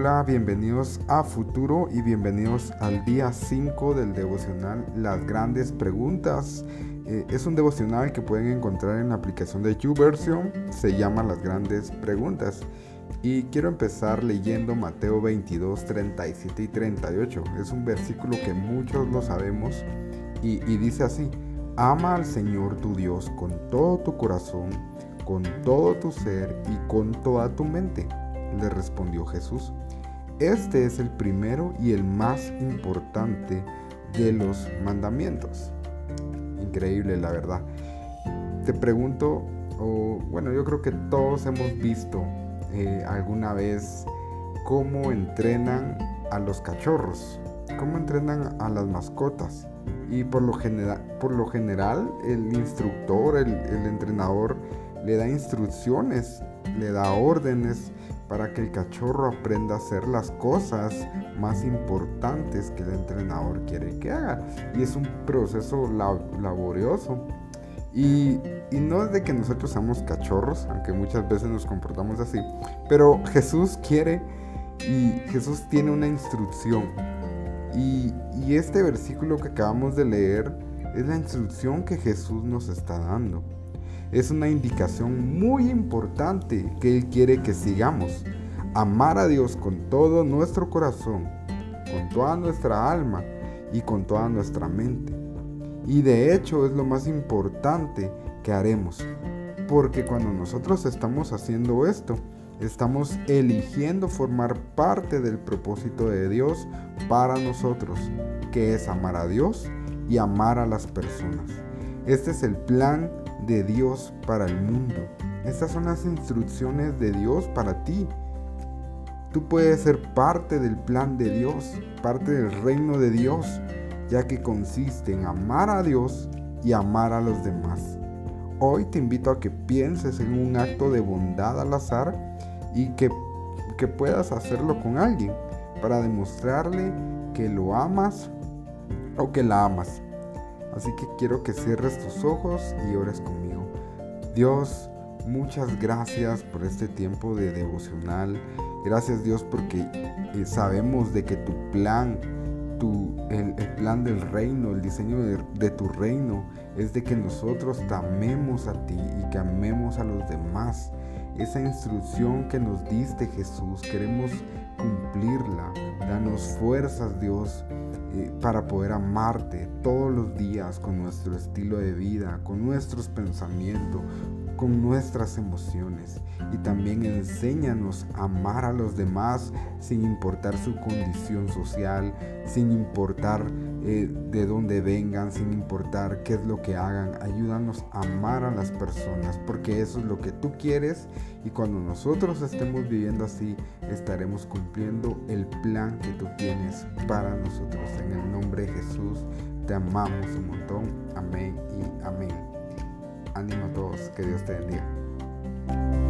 Hola, bienvenidos a Futuro y bienvenidos al día 5 del devocional Las grandes preguntas. Eh, es un devocional que pueden encontrar en la aplicación de YouVersion, se llama Las grandes preguntas. Y quiero empezar leyendo Mateo 22, 37 y 38. Es un versículo que muchos lo sabemos y, y dice así, ama al Señor tu Dios con todo tu corazón, con todo tu ser y con toda tu mente le respondió Jesús. Este es el primero y el más importante de los mandamientos. Increíble, la verdad. Te pregunto, o bueno, yo creo que todos hemos visto eh, alguna vez cómo entrenan a los cachorros, cómo entrenan a las mascotas. Y por lo, general, por lo general el instructor, el entrenador, le da instrucciones, le da órdenes para que el cachorro aprenda a hacer las cosas más importantes que el entrenador quiere que haga. Y es un proceso laborioso. Y, no es de que nosotros seamos cachorros, aunque muchas veces nos comportamos así, pero Jesús quiere y Jesús tiene una instrucción. Y, y este versículo que acabamos de leer es la instrucción que Jesús nos está dando es una indicación muy importante que Él quiere que sigamos. Amar a Dios con todo nuestro corazón, con toda nuestra alma y con toda nuestra mente. Y de hecho es lo más importante que haremos. Porque cuando nosotros estamos haciendo esto, estamos eligiendo formar parte del propósito de Dios para nosotros, que es amar a Dios y amar a las personas. Este es el plan de Dios para el mundo. Estas son las instrucciones de Dios para ti. Tú puedes ser parte del plan de Dios, parte del reino de Dios, ya que consiste en amar a Dios y amar a los demás. Hoy te invito a que pienses en un acto de bondad al azar y que, que puedas hacerlo con alguien para demostrarle que lo amas o que la amas. Así que quiero que cierres tus ojos y ores conmigo. Dios, muchas gracias por este tiempo de devocional. Gracias Dios porque eh, sabemos de que tu plan, tu, el, plan del reino, el diseño de, de tu reino es de que nosotros te amemos a ti y que amemos a los demás. Esa instrucción que nos diste Jesús, queremos cumplirla. Danos fuerzas Dios eh, para poder amarte todos los días con nuestro estilo de vida, con nuestros pensamientos, con nuestras emociones. Y también enséñanos a amar a los demás sin importar su condición social, sin importar eh, de dónde vengan, sin importar qué es lo que hagan. Ayúdanos a amar a las personas, porque eso es lo que tú quieres. Y cuando nosotros estemos viviendo así, estaremos cumpliendo el plan que tú tienes para nosotros. En el nombre de Jesús, te amamos un montón. Amén y amén. Ánimo a todos, que Dios te bendiga.